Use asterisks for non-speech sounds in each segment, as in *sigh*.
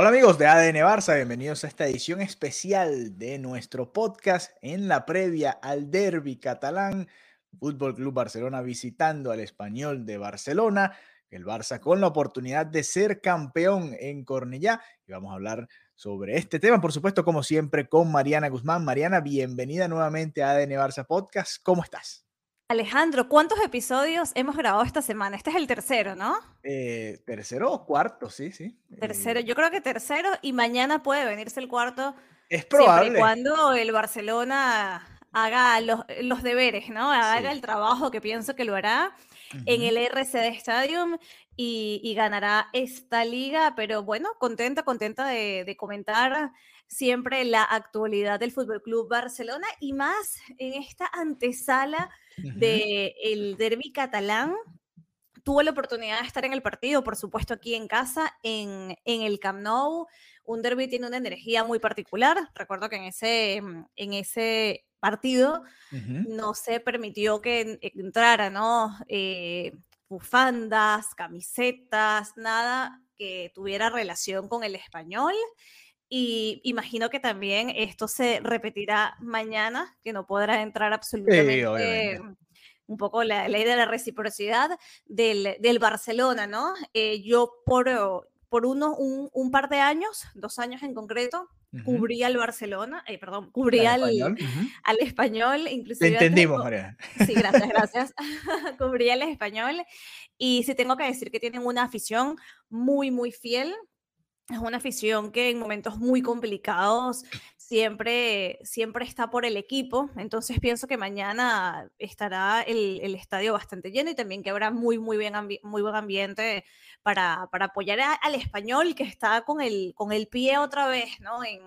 Hola amigos de ADN Barça, bienvenidos a esta edición especial de nuestro podcast en la previa al derby catalán. Fútbol Club Barcelona visitando al español de Barcelona. El Barça con la oportunidad de ser campeón en Cornellá. Y vamos a hablar sobre este tema, por supuesto, como siempre, con Mariana Guzmán. Mariana, bienvenida nuevamente a ADN Barça Podcast. ¿Cómo estás? Alejandro, ¿cuántos episodios hemos grabado esta semana? Este es el tercero, ¿no? Eh, tercero o cuarto, sí, sí. Tercero, Eh, yo creo que tercero y mañana puede venirse el cuarto. es Siempre y probable. cuando el Barcelona haga los, los deberes, ¿no? Haga Sí. el trabajo que pienso que lo hará en el RCD Stadium y, y ganará esta liga, pero bueno, contenta, contenta de, de comentar siempre la actualidad del Fútbol Club Barcelona y más en esta antesala del derby catalán. Tuve la oportunidad de estar en el partido, por supuesto, aquí en casa, en, en el Camp Nou. Un derby tiene una energía muy particular. Recuerdo que en ese, mm, en ese partido no se permitió que en- entrara, ¿no? Eh, bufandas, camisetas, nada que tuviera relación con el español. Y imagino que también esto se repetirá mañana, que no podrá entrar absolutamente obviamente. un poco la ley de la reciprocidad del, del Barcelona, ¿no? Eh, yo por, por uno, un, un par de años, dos años en concreto, Ujú. cubría al Barcelona, eh, perdón, Al cubría al, español, ujú. al español, Te inclusive de entendimos, Mariana. Sí, gracias, *laughs* gracias. *laughs* Cubría el español. Y sí tengo que decir que tienen una afición muy, muy fiel. Es una afición que en momentos muy complicados siempre, siempre está por el equipo. Entonces pienso que mañana estará el, el estadio bastante lleno y también que habrá muy, muy, bien muy buen ambiente para, para apoyar a- al español que está con el, con el pie otra vez, ¿no? En,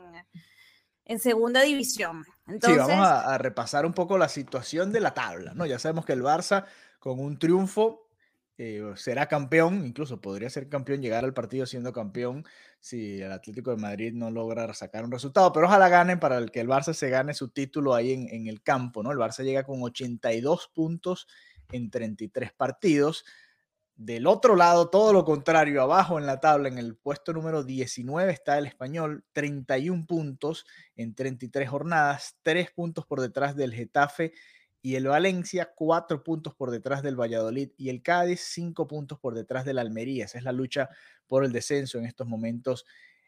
en segunda división. Sí, vamos a, a repasar un poco la situación de la tabla, ¿no? Ya sabemos que el Barça con un triunfo eh, será campeón, incluso podría ser campeón, llegar al partido siendo campeón si el Atlético de Madrid no logra sacar un resultado, pero ojalá ganen para el que el Barça se gane su título ahí en, el campo, ¿no? El Barça llega con 82 puntos en 33 partidos. Del otro lado, todo lo contrario, abajo en la tabla, en el puesto número 19 está el español, 31 puntos en 33 jornadas, 3 puntos por detrás del Getafe y el Valencia, 4 puntos por detrás del Valladolid y el Cádiz, 5 puntos por detrás del Almería. Esa es la lucha por el descenso en estos momentos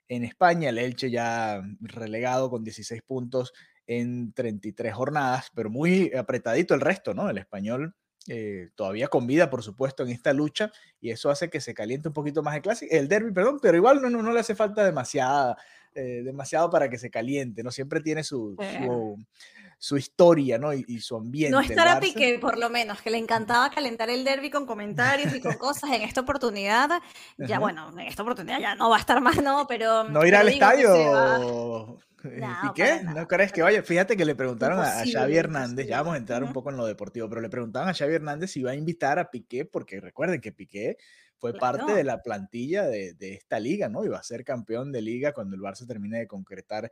en España. El Elche ya relegado con 16 puntos en 33 jornadas, pero muy apretadito el resto, ¿no? El español eh, todavía con vida, por supuesto, en esta lucha, y eso hace que se caliente un poquito más el clásico, el derby, perdón, pero igual no, no, no le hace falta demasiada, eh, demasiado para que se caliente, ¿no? Siempre tiene su, su, su historia, ¿no? Y, y su ambiente. No estará Barça. Piqué, por lo menos, que le encantaba calentar el derby con comentarios y con cosas. En esta oportunidad, ya Ajá. bueno, en esta oportunidad ya no va a estar más, ¿no? Pero. ¿No pero al estadio? va- eh, No, Piqué? para ¿No nada. crees que vaya? Fíjate que le preguntaron a- a Xavi Hernández, ya vamos a entrar un poco en lo deportivo, pero le preguntaban a Xavi Hernández si iba a invitar a Piqué, porque recuerden que Piqué fue parte de la plantilla de, de esta liga, ¿no? Iba a ser campeón de liga cuando el Barça termine de concretar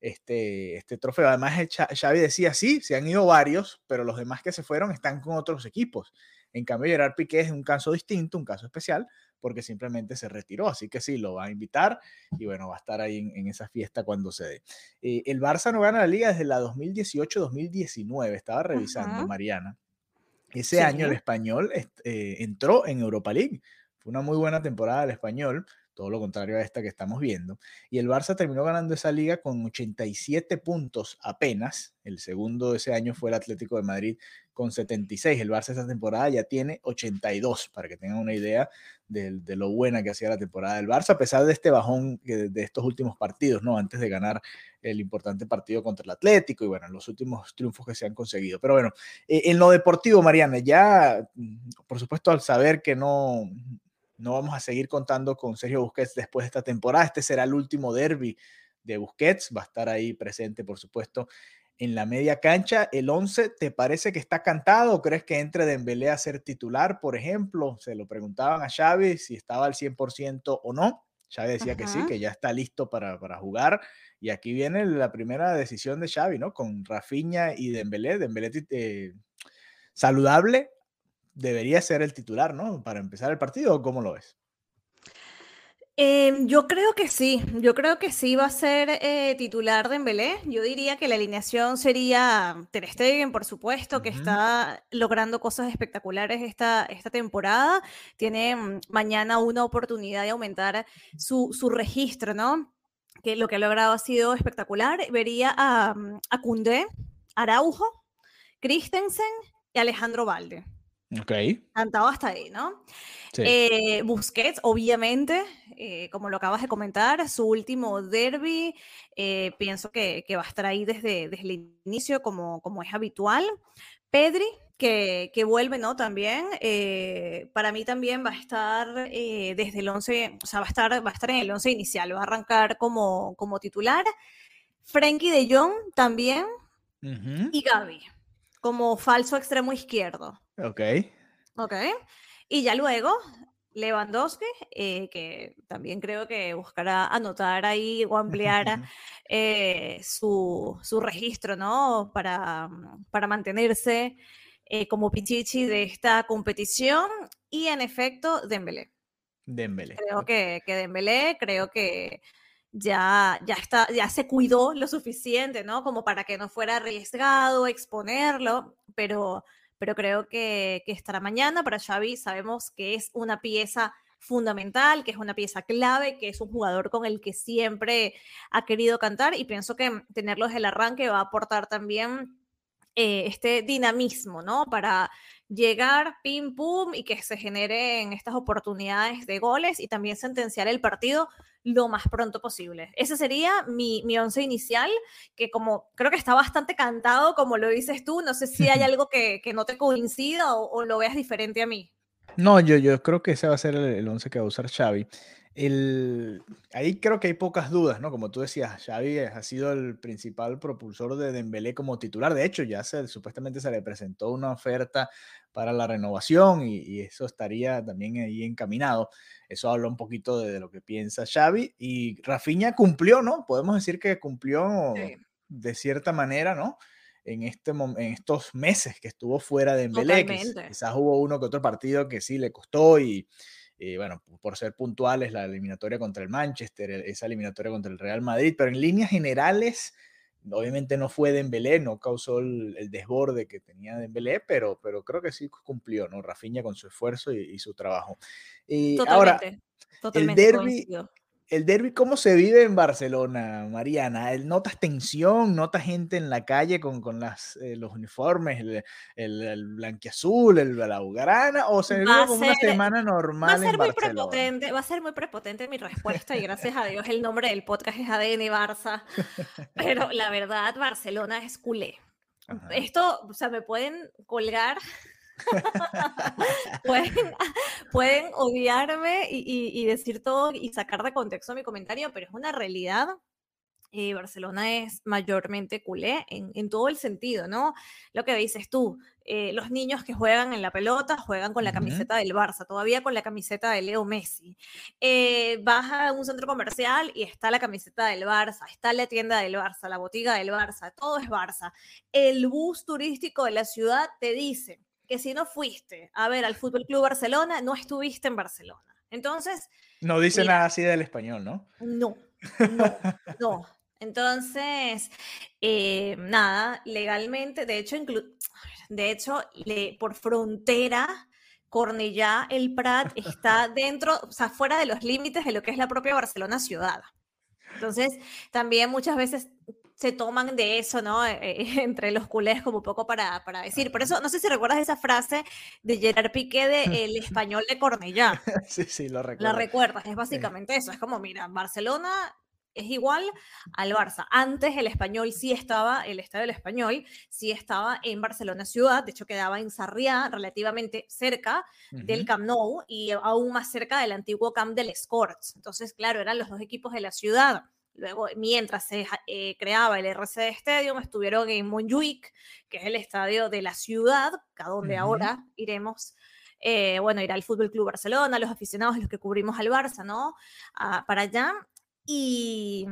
este, este trofeo. Además, el Xa- Xavi decía, sí, se han ido varios, pero los demás que se fueron están con otros equipos. En cambio, Gerard Piqué es un caso distinto, un caso especial, porque simplemente se retiró. Así que sí, lo va a invitar y bueno, va a estar ahí en, en esa fiesta cuando se dé. Eh, el Barça no gana la liga desde la 2018-2019, estaba revisando Ajá. Mariana. Ese Sí. año el español eh, entró en Europa League. Fue una muy buena temporada del español, todo lo contrario a esta que estamos viendo. Y el Barça terminó ganando esa liga con 87 puntos apenas. El segundo de ese año fue el Atlético de Madrid con 76. El Barça esta temporada ya tiene 82, para que tengan una idea de, lo buena que hacía la temporada del Barça, a pesar de este bajón de, de, estos últimos partidos, ¿no? Antes de ganar el importante partido contra el Atlético y bueno, los últimos triunfos que se han conseguido. Pero bueno, eh, en lo deportivo, Mariana, ya, mm, por supuesto, al saber que no, no vamos a seguir contando con Sergio Busquets después de esta temporada, este será el último derby de Busquets, va a estar ahí presente, por supuesto, en la media cancha. ¿El 11 te parece que está cantado o crees que entre Dembélé a ser titular, por ejemplo? Se lo preguntaban a Xavi si estaba al 100% o no. Xavi decía que sí, que ya está listo para, para, jugar. Y aquí viene la primera decisión de Xavi, ¿no? Con Rafinha y Dembélé. Dembélé eh, saludable debería ser el titular, ¿no? Para empezar el partido, ¿cómo lo ves? Em, yo creo que sí, yo creo que sí va a ser eh, titular de Embelé. Yo diría que la alineación sería Ter Stegen, por supuesto, que está logrando cosas espectaculares esta, esta temporada. Tiene mm, mañana una oportunidad de aumentar su, su registro, ¿no? Que lo que ha logrado ha sido espectacular. Vería a, mm, a Koundé, Araujo, Christensen y Alejandro Valde. Ok. Cantado hasta ahí, ¿no? Eh, Busquets, obviamente, eh, como lo acabas de comentar, su último derby, eh, pienso que, va a estar ahí desde, desde el inicio, como, como es habitual. Pedri, que, que vuelve, ¿no? También, para mí también va a estar desde el 11, o sea, va a estar, va a estar en el 11 inicial, va a arrancar como, como titular. Frenkie de Jong también, y Gaby, como falso extremo izquierdo. Ok. Ok. Y ya luego, Lewandowski, eh, que también creo que buscará anotar ahí o ampliar *laughs* eh, su, su, registro, ¿no? Para, para mantenerse eh, como pichichi de esta competición. Y en efecto, Dembélé. Dembélé. Creo que, que Dembélé, creo que ya, ya, está, ya se cuidó lo suficiente, ¿no? Como para que no fuera arriesgado exponerlo, pero pero creo que, estará mañana. Para Xavi sabemos que es una pieza fundamental, que es una pieza clave, que es un jugador con el que siempre ha querido cantar y pienso que tenerlo desde el arranque va a aportar también eh, este dinamismo, ¿no? Para llegar, pim, pum, y que se generen estas oportunidades de goles y también sentenciar el partido lo más pronto posible. Ese sería mi, mi once inicial, que como creo que está bastante cantado, como lo dices tú, no sé si hay *laughs* algo que, que no te coincida o, lo veas diferente a mí. No, yo, yo creo que ese va a ser el, once que va a usar Xavi. El, ahí creo que hay pocas dudas, ¿no? Como tú decías, Xavi ha sido el principal propulsor de Dembélé como titular. De hecho, ya se, supuestamente se le presentó una oferta para la renovación y, eso estaría también ahí encaminado. Eso habla un poquito de, lo que piensa Xavi y Rafinha cumplió, ¿no? Podemos decir que cumplió de cierta manera, ¿no? En, este, en estos meses que estuvo fuera de Dembélé, quizás hubo uno que otro partido que sí le costó y, y, bueno, por ser puntuales, la eliminatoria contra el Manchester, esa eliminatoria contra el Real Madrid, pero en líneas generales Obviamente no fue Dembélé, no causó el, desborde que tenía Dembélé, pero, pero creo que sí cumplió, ¿no? Rafinha con su esfuerzo y, su trabajo. Y ahora, el derby, el derby, ¿cómo se vive en Barcelona, Mariana? ¿Notas tensión? ¿Notas gente en la calle con, con las, eh, los uniformes, el, el, el blanquiazul, el blaugrana? ¿O se vive como una semana normal? Va a ser muy prepotente, va a ser muy prepotente mi respuesta y gracias a Dios el nombre del podcast es ADN Barça. *laughs* Pero la verdad, Barcelona es culé. Esto, o sea, me pueden colgar *laughs* pueden, pueden odiarme y, decir todo y sacar de contexto mi comentario, pero es una realidad. Eh, Barcelona es mayormente culé en, todo el sentido, ¿no? Lo que dices tú, eh, los niños que juegan en la pelota juegan con la camiseta del Barça, todavía con la camiseta de Leo Messi. Eh, vas a un centro comercial y está la camiseta del Barça, está la tienda del Barça, la botiga del Barça, todo es Barça. El bus turístico de la ciudad te dice, que si no fuiste a ver al Fútbol Club Barcelona, no estuviste en Barcelona. Entonces. No dice nada así del español, ¿no? No, no, no. Entonces, eh, nada, legalmente, de hecho, de hecho por frontera, Cornellá, el Prat *laughs* está dentro, o sea, fuera de los límites de lo que es la propia Barcelona ciudad. Entonces, también muchas veces se toman de eso, ¿no? Eh, eh, *laughs* entre los culés como poco para, para decir. Por eso, no sé si recuerdas esa frase de Gerard Piqué de *laughs* El español de Cornellá. *laughs* sí, sí, lo recuerdo. La recuerdas, es básicamente eso. Es como, mira, Barcelona es igual al Barça. Antes el español sí estaba, el estadio del español sí estaba en Barcelona ciudad, de hecho quedaba en Sarriá, relativamente cerca del Camp Nou y aún más cerca del antiguo Camp del Escorts. Entonces, claro, eran los dos equipos de la ciudad. Luego, mientras se eh, creaba el RCD Stadium, estuvieron en Montjuic, que es el estadio de la ciudad, a donde ahora iremos. Eh, bueno, irá al Fútbol Club Barcelona, los aficionados, los que cubrimos al Barça, ¿no? Ah, para allá. Y,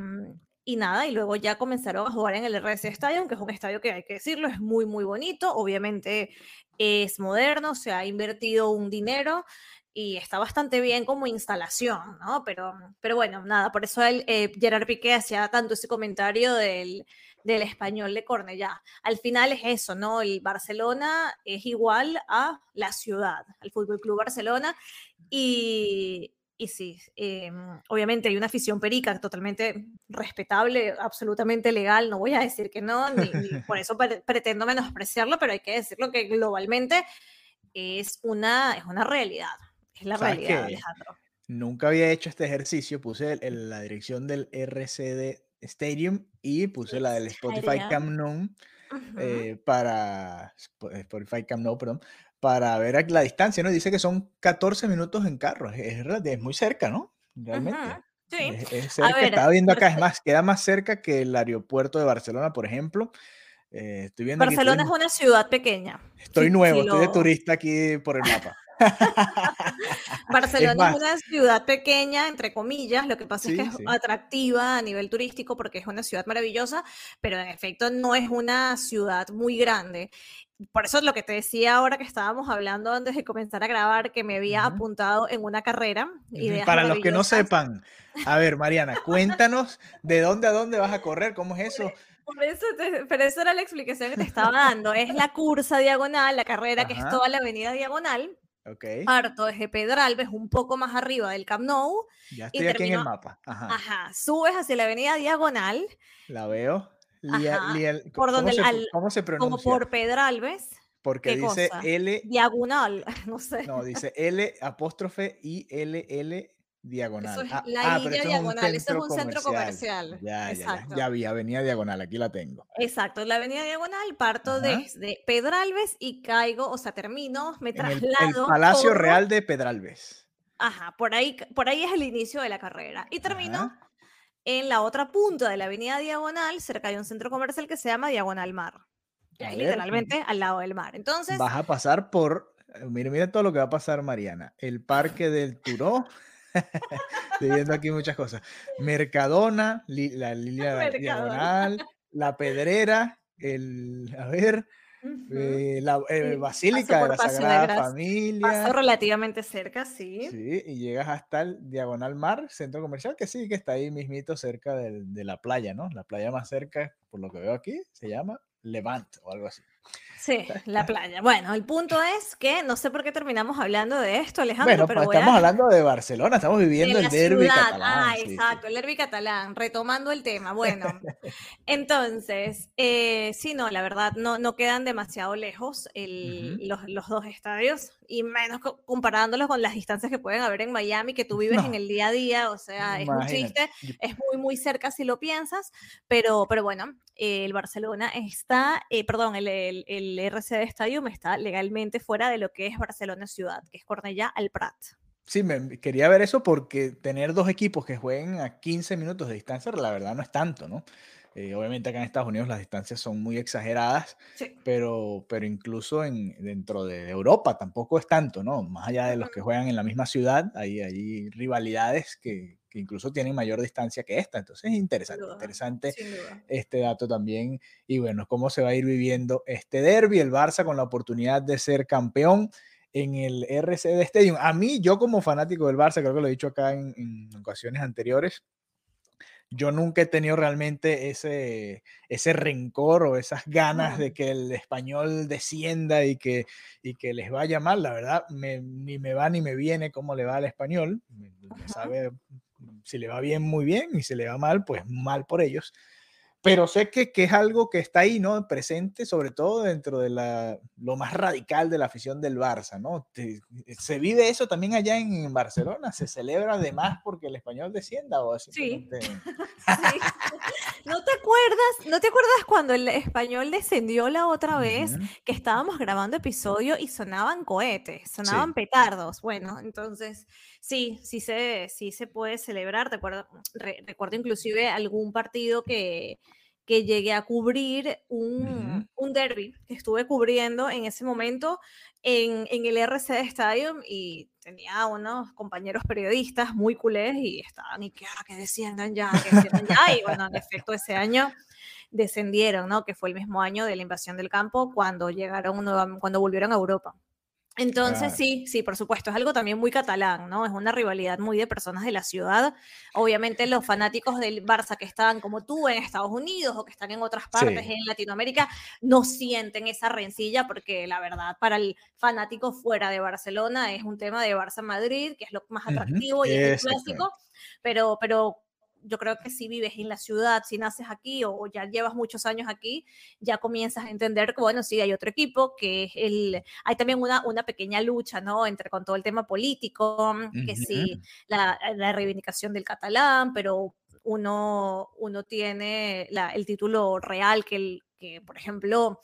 y nada, y luego ya comenzaron a jugar en el RC Stadium, que es un estadio que hay que decirlo, es muy, muy bonito. Obviamente es moderno, se ha invertido un dinero y está bastante bien como instalación, ¿no? Pero, pero bueno, nada, por eso el, eh, Gerard Piqué hacía tanto ese comentario del, del español de Cornellá. Al final es eso, ¿no? El Barcelona es igual a la ciudad, al Fútbol Club Barcelona, y, y sí, em, obviamente hay una afición perica totalmente respetable, absolutamente legal, no voy a decir que no, ni, *laughs* por eso pretendo menospreciarlo, pero hay que decirlo que globalmente es una, es una realidad. Es la realidad, Alejandro. Nunca había hecho este ejercicio, puse la dirección del RCD Stadium y puse la del Spotify Cam Nou eh, para Spotify Cam Nou, perdón, para ver la distancia, ¿no? Dice que son 14 minutos en carro, es, es muy cerca, ¿no? Realmente. Sí. Es, cerca, estaba viendo acá, es más, queda más cerca que el aeropuerto de Barcelona, por ejemplo. Eh, estoy viendo Barcelona es una ciudad pequeña. Estoy nuevo, estoy de turista aquí por el mapa. *laughs* Barcelona es, una ciudad pequeña, entre comillas, lo que pasa es que es atractiva a nivel turístico porque es una ciudad maravillosa, pero en efecto no es una ciudad muy grande. Por eso es lo que te decía ahora que estábamos hablando antes de comenzar a grabar, que me había apuntado en una carrera. Para los que no sepan, a ver, Mariana, cuéntanos de dónde a dónde vas a correr, ¿cómo es eso? Por eso pero eso era la explicación que te estaba dando. Es la cursa diagonal, la carrera que es toda la avenida diagonal. Okay. Parto desde Pedralbes, un poco más arriba del Camp Nou. Ya estoy aquí en el mapa. Ajá. Subes hacia la avenida diagonal. La veo. por donde ¿cómo, se, ¿Cómo se pronuncia? Como por Pedralbes. Porque dice L. Diagonal, *laughs* no sé. No, dice L apóstrofe I L L diagonal. Eso es ah, la ah, diagonal, eso es un centro comercial. Ya, ya, ya, vi, avenida diagonal, aquí la tengo. Exacto, la avenida diagonal, parto desde Pedralbes y caigo, o sea, termino, me traslado. El, Palacio Real de Pedralbes. Ajá, por ahí, por ahí es el inicio de la carrera. Y termino en la otra punta de la avenida diagonal, cerca de un centro comercial que se llama Diagonal Mar. Literalmente al lado del mar. Entonces. Vas a pasar por. Mira, mira todo lo que va a pasar, Mariana. El Parque del Turó. *laughs* Estoy viendo aquí muchas cosas. Mercadona, la línea *laughs* diagonal, la Pedrera, el, a ver, eh, la eh, Basílica de la Sagrada Familia. Paso relativamente cerca, sí. Sí, y llegas hasta el Diagonal Mar, centro comercial, que sí, que está ahí mismito cerca de la playa, ¿no? La playa más cerca, por lo que veo aquí, se llama Levant o algo así. Sí, la playa. Bueno, el punto es que no sé por qué terminamos hablando de esto, Alejandro. Bueno, pero pues estamos hablando de Barcelona, estamos viviendo el derby catalán. Ah, exacto, el derby catalán, retomando el tema. Bueno, *laughs* entonces, eh, sí, no, la verdad, no, no quedan demasiado lejos los, dos estadios, y menos comparándolos con las distancias que pueden haber en Miami, que tú vives en el día a día, o sea, es muy triste, es muy, muy cerca si lo piensas, pero, pero bueno, el Barcelona está, eh, perdón, el, el, el, RCD Stadium está legalmente fuera de lo que es Barcelona ciudad, que es Cornellá al Prat. Sí, me, quería ver eso porque tener dos equipos que jueguen a 15 minutos de distancia, la verdad no es tanto, ¿no? Eh, obviamente acá en Estados Unidos las distancias son muy exageradas, pero, pero incluso en, dentro de Europa tampoco es tanto, ¿no? Más allá de los que juegan en la misma ciudad, hay, hay rivalidades que, que incluso tienen mayor distancia que esta. Entonces es interesante, interesante este dato también. Y bueno, cómo se va a ir viviendo este derby, el Barça con la oportunidad de ser campeón en el RCD Stadium. A mí, yo como fanático del Barça, creo que lo he dicho acá en, en ocasiones anteriores, yo nunca he tenido realmente ese, ese rencor o esas ganas de que el español descienda y que, y que les vaya mal. La verdad, ni me va ni me viene cómo le va al español. Me, sabe si le va bien, muy bien, y si le va mal, pues mal por ellos. Pero sé que, que, es algo que está ahí, ¿no? Presente, sobre todo dentro de la, lo más radical de la afición del Barça, ¿no? ¿Se vive eso también allá en Barcelona? ¿Se celebra además porque el español descienda o así? Sí. *laughs* sí. ¿No te acuerdas? ¿No te acuerdas cuando el español descendió la otra vez que estábamos grabando episodio y sonaban cohetes, sonaban petardos? Bueno, entonces sí, sí se, sí se puede celebrar. Recuerdo, recuerdo inclusive algún partido que, que llegué a cubrir un, un derby que estuve cubriendo en ese momento en, en el RCD Stadium y tenía unos compañeros periodistas muy culés y estaban y que ahora que desciendan ya, que desciendan ya. Y bueno, en efecto, ese año descendieron, ¿no? Que fue el mismo año de la invasión del campo cuando llegaron, cuando volvieron a Europa. Entonces, sí, sí, por supuesto, es algo también muy catalán, ¿no? Es una rivalidad muy de personas de la ciudad. Obviamente los fanáticos del Barça que están como tú en Estados Unidos o que están en otras partes en Latinoamérica no sienten esa rencilla porque la verdad para el fanático fuera de Barcelona es un tema de Barça-Madrid, que es lo más atractivo y es el clásico, pero, pero yo creo que si vives en la ciudad, si naces aquí o, ya llevas muchos años aquí, ya comienzas a entender que, bueno, sí, hay otro equipo, que es el, hay también una, una pequeña lucha, ¿no? Entre con todo el tema político, que sí, la, la, reivindicación del catalán, pero uno, uno tiene la, el título real que el, que, por ejemplo,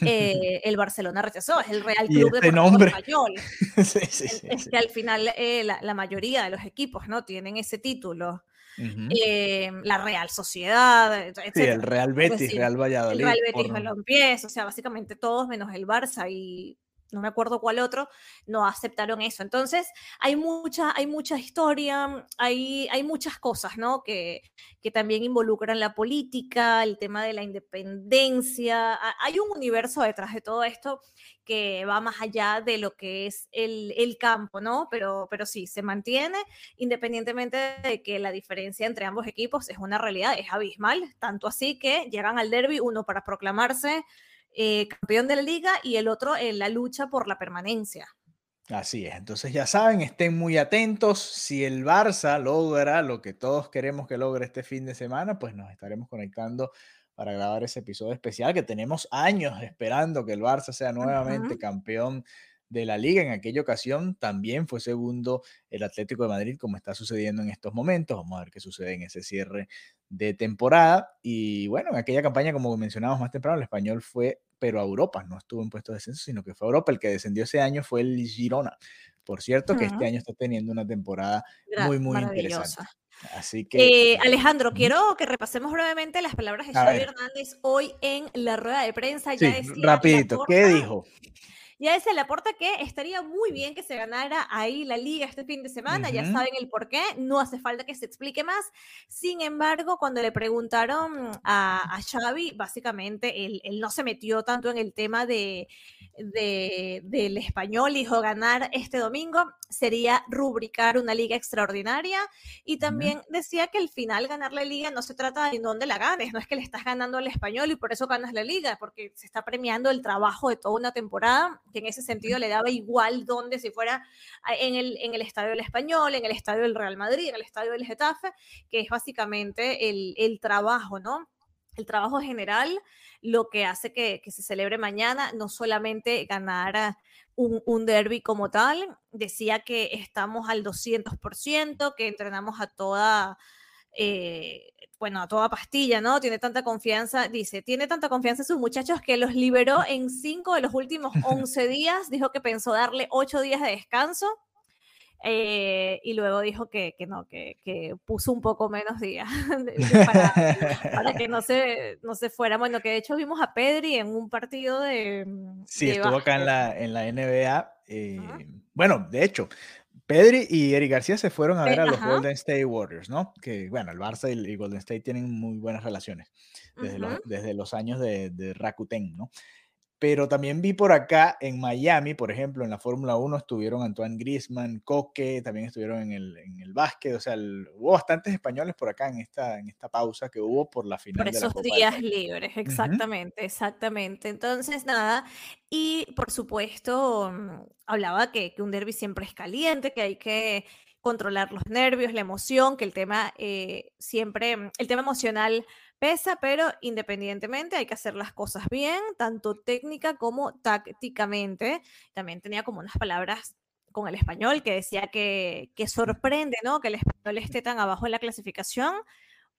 eh, el Barcelona rechazó, es el Real Club de nombre. Español. *laughs* es que al final eh, la, la, mayoría de los equipos no tienen ese título. Eh, la Real Sociedad, etc. Sí, el Real Betis, Real Valladolid. El Real Betis, Balompiés, o sea, básicamente todos menos el Barça y no me acuerdo cuál otro, no aceptaron eso. Entonces, hay mucha, hay mucha historia, hay, hay muchas cosas, ¿no? Que, que también involucran la política, el tema de la independencia. Hay un universo detrás de todo esto que va más allá de lo que es el, el campo, ¿no? Pero, pero sí, se mantiene, independientemente de que la diferencia entre ambos equipos es una realidad, es abismal, tanto así que llegan al derby, uno para proclamarse eh, campeón de la liga y el otro en la lucha por la permanencia. Así es, entonces ya saben, estén muy atentos. Si el Barça logra lo que todos queremos que logre este fin de semana, pues nos estaremos conectando para grabar ese episodio especial que tenemos años esperando que el Barça sea nuevamente campeón de la liga. En aquella ocasión también fue segundo el Atlético de Madrid, como está sucediendo en estos momentos. Vamos a ver qué sucede en ese cierre de temporada. Y bueno, en aquella campaña, como mencionamos más temprano, el español fue, pero a Europa, no estuvo en puesto de descenso, sino que fue a Europa. El que descendió ese año fue el Girona. Por cierto, que este año está teniendo una temporada muy, muy interesante. Así que. Eh, Alejandro, quiero que repasemos brevemente las palabras de Xavi Hernández hoy en la rueda de prensa. Ya sí, rapidito, ¿qué dijo? Ya decía Laporta que estaría muy bien que se ganara ahí la liga este fin de semana, ya saben el por qué, no hace falta que se explique más. Sin embargo, cuando le preguntaron a, a Xavi, básicamente él, él, no se metió tanto en el tema de, de, del español, dijo ganar este domingo sería rubricar una liga extraordinaria y también decía que al final ganar la liga no se trata de dónde la ganes, no es que le estás ganando al español y por eso ganas la liga, porque se está premiando el trabajo de toda una temporada que en ese sentido le daba igual donde si fuera en el, en el estadio del Español, en el estadio del Real Madrid, en el estadio del Getafe, que es básicamente el, el trabajo, ¿no? El trabajo general, lo que hace que, que se celebre mañana, no solamente ganar un, un, derby como tal, decía que estamos al 200%, que entrenamos a toda eh, bueno, a toda pastilla, ¿no? Tiene tanta confianza, dice, tiene tanta confianza en sus muchachos que los liberó en *laughs* cinco de los últimos 11 días, dijo que pensó darle ocho días de descanso. Eh, y luego dijo que, que no, que, que, puso un poco menos días *laughs* para, *laughs* para, que no se, no se fuera. Bueno, que de hecho vimos a Pedri en un partido de... Sí, de estuvo acá en la, en la NBA. Eh, uh -huh. Bueno, de hecho, Pedri y Eric García se fueron a ver a los Ajá. Golden State Warriors, ¿no? Que, bueno, el Barça y el Golden State tienen muy buenas relaciones desde, los, desde los, años de, de, Rakuten, ¿no? Pero también vi por acá en Miami, por ejemplo, en la Fórmula 1 estuvieron Antoine Griezmann, Coque, también estuvieron en el, en el básquet, o sea, el, hubo bastantes españoles por acá en esta, en esta pausa que hubo por la final. Por esos de la Copa días libres, exactamente, uh -huh. exactamente. Entonces, nada, y por supuesto, mm, hablaba que, que un derby siempre es caliente, que hay que controlar los nervios, la emoción, que el tema eh, siempre, el tema emocional pesa, pero independientemente hay que hacer las cosas bien, tanto técnica como tácticamente. También tenía como unas palabras con el español que decía que, sorprende, ¿no? Que el español esté tan abajo en la clasificación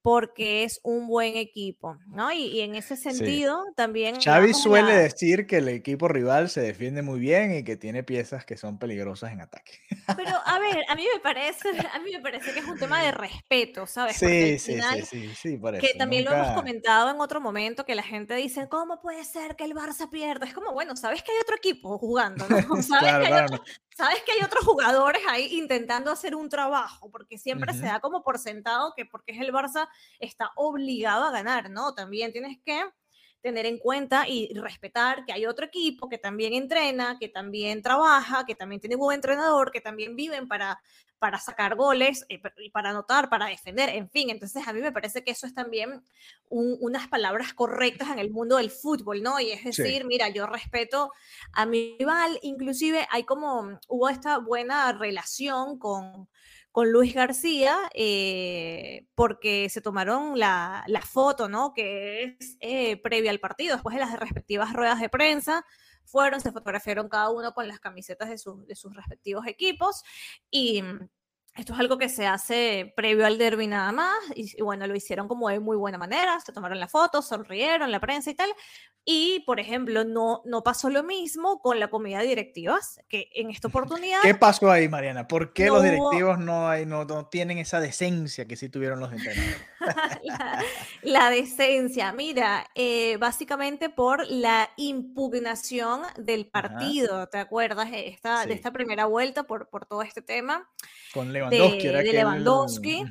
porque es un buen equipo, ¿no? Y, en ese sentido también... Xavi suele decir que el equipo rival se defiende muy bien y que tiene piezas que son peligrosas en ataque. Pero a *laughs* ver, a mí me parece, a mí me parece que es un tema de respeto, ¿sabes? Sí, sí, sí, sí, sí, por Que también lo hemos comentado en otro momento, que la gente dice, ¿cómo puede ser que el Barça pierda? Es como, bueno, sabes que hay otro equipo jugando, ¿no? *laughs* ¿Sabes, que, hay sabes que hay otros jugadores ahí intentando hacer un trabajo, porque siempre se da como por sentado que porque es el Barça está obligado a ganar, ¿no? También tienes que tener en cuenta y respetar que hay otro equipo que también entrena, que también trabaja, que también tiene un buen entrenador, que también viven para, para sacar goles eh, y para anotar, para defender, en fin. Entonces a mí me parece que eso es también unas palabras correctas en el mundo del fútbol, ¿no? Y es decir, mira, yo respeto a mi rival, inclusive hay como, hubo esta buena relación con con Luis García, eh, porque se tomaron la, foto, ¿no? Que es eh, previa al partido, después de las respectivas ruedas de prensa, fueron, se fotografiaron cada uno con las camisetas de, de sus respectivos equipos y esto es algo que se hace previo al derby nada más, y, bueno, lo hicieron como de muy buena manera, se tomaron la foto, sonrieron, la prensa y tal. Y, por ejemplo, no, no pasó lo mismo con la comida de directivas, que en esta *laughs* oportunidad... ¿Qué pasó ahí, Mariana? ¿Por qué los directivos no, hay, no, no, tienen esa decencia que sí tuvieron los entrenadores? *laughs* la, decencia, mira, eh, básicamente por la impugnación del partido, ¿te acuerdas? Esta, De esta primera vuelta por, por todo este tema. Con Lewandowski, de, Lewandowski.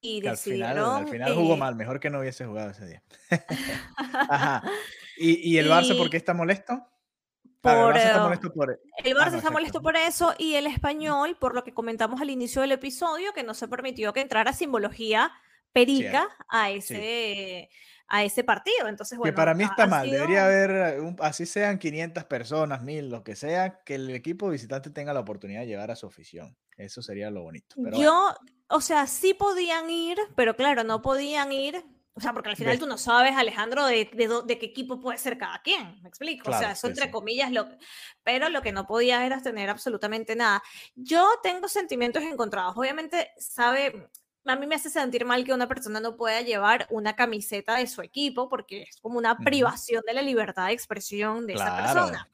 Y decidieron. Al final, jugó eh mal, mejor que no hubiese jugado ese día. *laughs* Ajá. ¿Y, el Barça por qué está molesto? Por, el Barça está molesto por, el Barça ah, está molesto por eso y el español, por lo que comentamos al inicio del episodio, que no se permitió que entrara simbología perica a ese, a ese partido. Entonces, bueno, que para mí está mal. Debería haber, así sean 500 personas, 1000, lo que sea, que el equipo visitante tenga la oportunidad de llegar a su afición. Eso sería lo bonito. Yo, o sea, sí podían ir, pero claro, no podían ir. O sea, porque al final tú no sabes, Alejandro, de, de, qué equipo puede ser cada quien. ¿Me explico? o sea, eso entre comillas, lo, pero lo que no podía era tener absolutamente nada. Yo tengo sentimientos encontrados. Obviamente, sabe, a mí me hace sentir mal que una persona no pueda llevar una camiseta de su equipo porque es como una privación de la libertad de expresión de esa persona.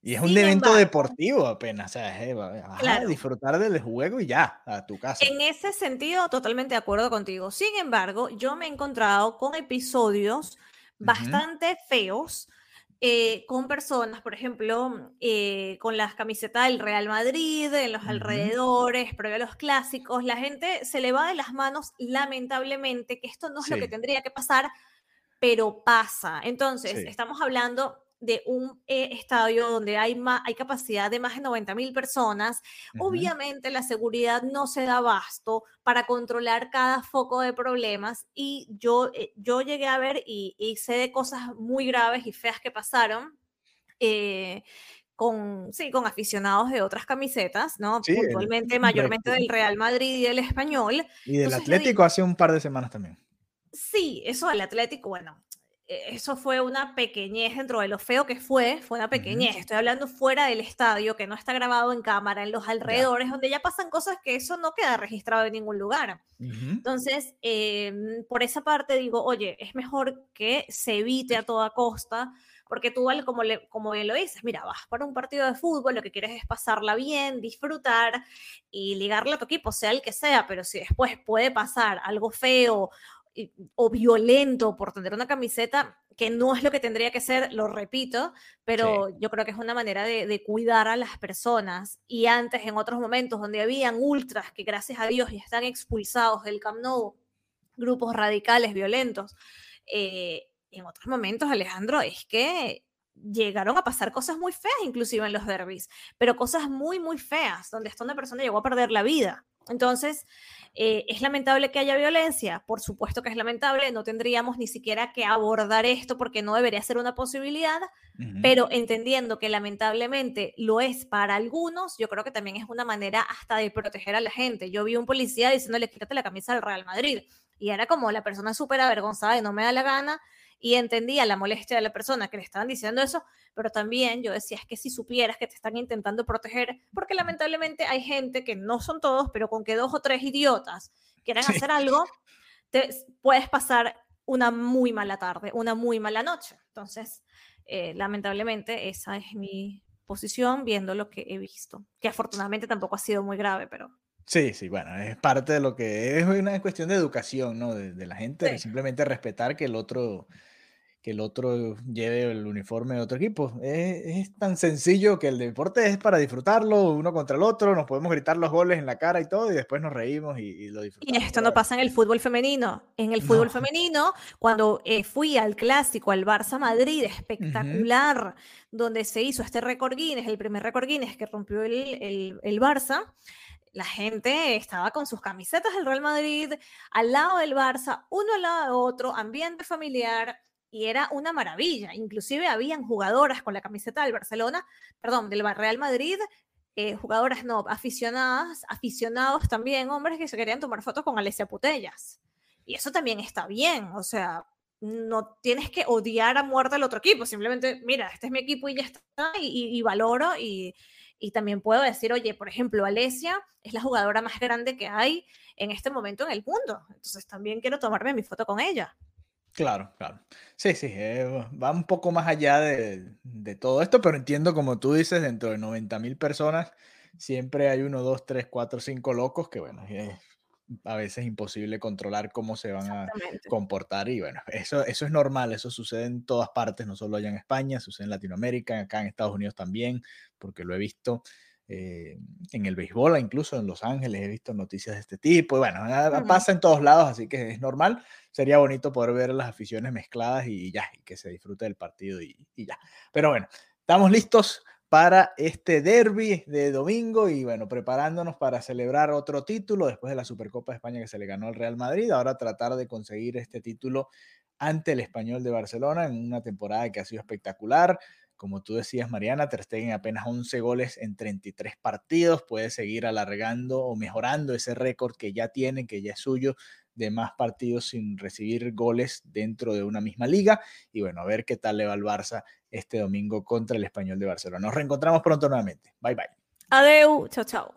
Y es un evento deportivo apenas, o sea, eh, disfrutar del juego y ya, a tu casa. En ese sentido, totalmente de acuerdo contigo. Sin embargo, yo me he encontrado con episodios bastante feos eh, con personas, por ejemplo, eh, con las camisetas del Real Madrid, en los alrededores, previo a los clásicos, la gente se le va de las manos, lamentablemente, que esto no es lo que tendría que pasar, pero pasa. Entonces, estamos hablando de un eh, estadio donde hay, hay capacidad de más de 90 mil personas, obviamente la seguridad no se da abasto para controlar cada foco de problemas y yo, eh, yo llegué a ver y, sé de cosas muy graves y feas que pasaron. Eh, con, sí, con aficionados de otras camisetas, ¿no? Puntualmente, *laughs* mayormente del Real Madrid y del Español. Y del Atlético hace un par de semanas también. Sí, eso del Atlético, bueno, eso fue una pequeñez dentro de lo feo que fue, fue una pequeñez. Estoy hablando fuera del estadio, que no está grabado en cámara, en los alrededores, donde ya pasan cosas que eso no queda registrado en ningún lugar. Entonces, em, por esa parte digo, oye, es mejor que se evite a toda costa, porque tú, como, le, como bien lo dices, mira, vas para un partido de fútbol, lo que quieres es pasarla bien, disfrutar y ligarle a tu equipo, sea el que sea, pero si después puede pasar algo feo o violento por tener una camiseta que no es lo que tendría que ser, lo repito, pero yo creo que es una manera de, cuidar a las personas. Y antes, en otros momentos donde habían ultras que gracias a Dios ya están expulsados del Camp Nou, grupos radicales violentos, eh, en otros momentos, Alejandro, es que llegaron a pasar cosas muy feas, inclusive en los derbis, pero cosas muy, muy feas, donde hasta una persona llegó a perder la vida. Entonces, eh, ¿Es lamentable que haya violencia? Por supuesto que es lamentable, no tendríamos ni siquiera que abordar esto porque no debería ser una posibilidad, pero entendiendo que lamentablemente lo es para algunos, yo creo que también es una manera hasta de proteger a la gente. Yo vi un policía diciéndole quítate la camisa del Real Madrid. Y era como la persona súper avergonzada y no me da la gana y entendía la molestia de la persona que le estaban diciendo eso, pero también yo decía, es que si supieras que te están intentando proteger, porque lamentablemente hay gente que no son todos, pero con que dos o tres idiotas quieran hacer algo, te puedes pasar una muy mala tarde, una muy mala noche. Entonces, eh, lamentablemente, esa es mi posición viendo lo que he visto, que afortunadamente tampoco ha sido muy grave, pero... Sí, sí, bueno, es parte de lo que es una cuestión de educación, ¿no? De, la gente, simplemente respetar que el otro que el otro lleve el uniforme de otro equipo. Es, tan sencillo que el deporte es para disfrutarlo uno contra el otro, nos podemos gritar los goles en la cara y todo y después nos reímos y, lo disfrutamos. Y esto no pasa en el fútbol femenino. En el fútbol femenino, cuando eh, fui al clásico, al Barça Madrid, espectacular, donde se hizo este récord Guinness, el primer récord Guinness que rompió el, el, el Barça, la gente estaba con sus camisetas del Real Madrid, al lado del Barça, uno al lado de otro, ambiente familiar, y era una maravilla. Inclusive habían jugadoras con la camiseta del Barcelona, perdón, del Real Madrid, eh, jugadoras no, aficionadas, aficionados también, hombres que se querían tomar fotos con Alessia Putellas. Y eso también está bien, o sea, no tienes que odiar a muerte al otro equipo, simplemente, mira, este es mi equipo y ya está, y, valoro, y, y, también puedo decir, oye, por ejemplo, Alesia es la jugadora más grande que hay en este momento en el mundo, entonces también quiero tomarme mi foto con ella. Claro, claro. Sí, sí, eh, va un poco más allá de, todo esto, pero entiendo como tú dices, dentro de 90 mil personas, siempre hay uno, dos, tres, cuatro, cinco locos que, bueno, es a veces imposible controlar cómo se van a comportar y, bueno, eso, eso es normal, eso sucede en todas partes, no solo allá en España, sucede en Latinoamérica, acá en Estados Unidos también, porque lo he visto. Eh, en el béisbol, incluso en Los Ángeles he visto noticias de este tipo, y bueno, pasa en todos lados, así que es normal. Sería bonito poder ver las aficiones mezcladas y ya, y que se disfrute del partido y, ya. Pero bueno, estamos listos para este derby de domingo y bueno, preparándonos para celebrar otro título después de la Supercopa de España que se le ganó al Real Madrid. Ahora tratar de conseguir este título ante el Español de Barcelona en una temporada que ha sido espectacular. Como tú decías, Mariana, Ter Stegen apenas 11 goles en 33 partidos, puede seguir alargando o mejorando ese récord que ya tiene, que ya es suyo, de más partidos sin recibir goles dentro de una misma liga. Y bueno, a ver qué tal le va al Barça este domingo contra el Español de Barcelona. Nos reencontramos pronto nuevamente. Bye bye. Adeu, chao, chao.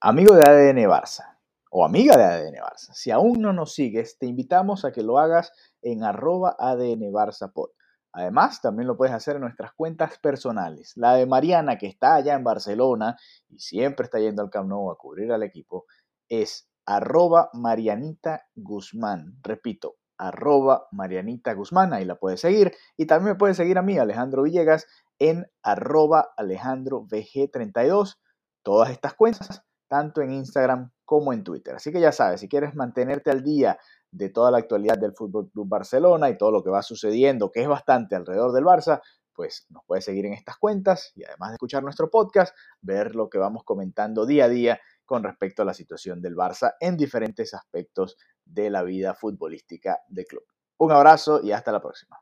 Amigo de ADN Barça o amiga de ADN Barça, si aún no nos sigues, te invitamos a que lo hagas en arroba ADN Barça Pod. Además, también lo puedes hacer en nuestras cuentas personales. La de Mariana, que está allá en Barcelona y siempre está yendo al Camp Nou a cubrir al equipo, es arroba Marianita Guzmán. Repito, arroba Marianita Guzmán, ahí la puedes seguir. Y también me puedes seguir a mí, Alejandro Villegas, en arroba Alejandro VG32. Todas estas cuentas, tanto en Instagram como en Twitter. Así que ya sabes, si quieres mantenerte al día de toda la actualidad del Fútbol Club Barcelona y todo lo que va sucediendo, que es bastante alrededor del Barça, pues nos puedes seguir en estas cuentas y además de escuchar nuestro podcast, ver lo que vamos comentando día a día con respecto a la situación del Barça en diferentes aspectos de la vida futbolística del club. Un abrazo y hasta la próxima.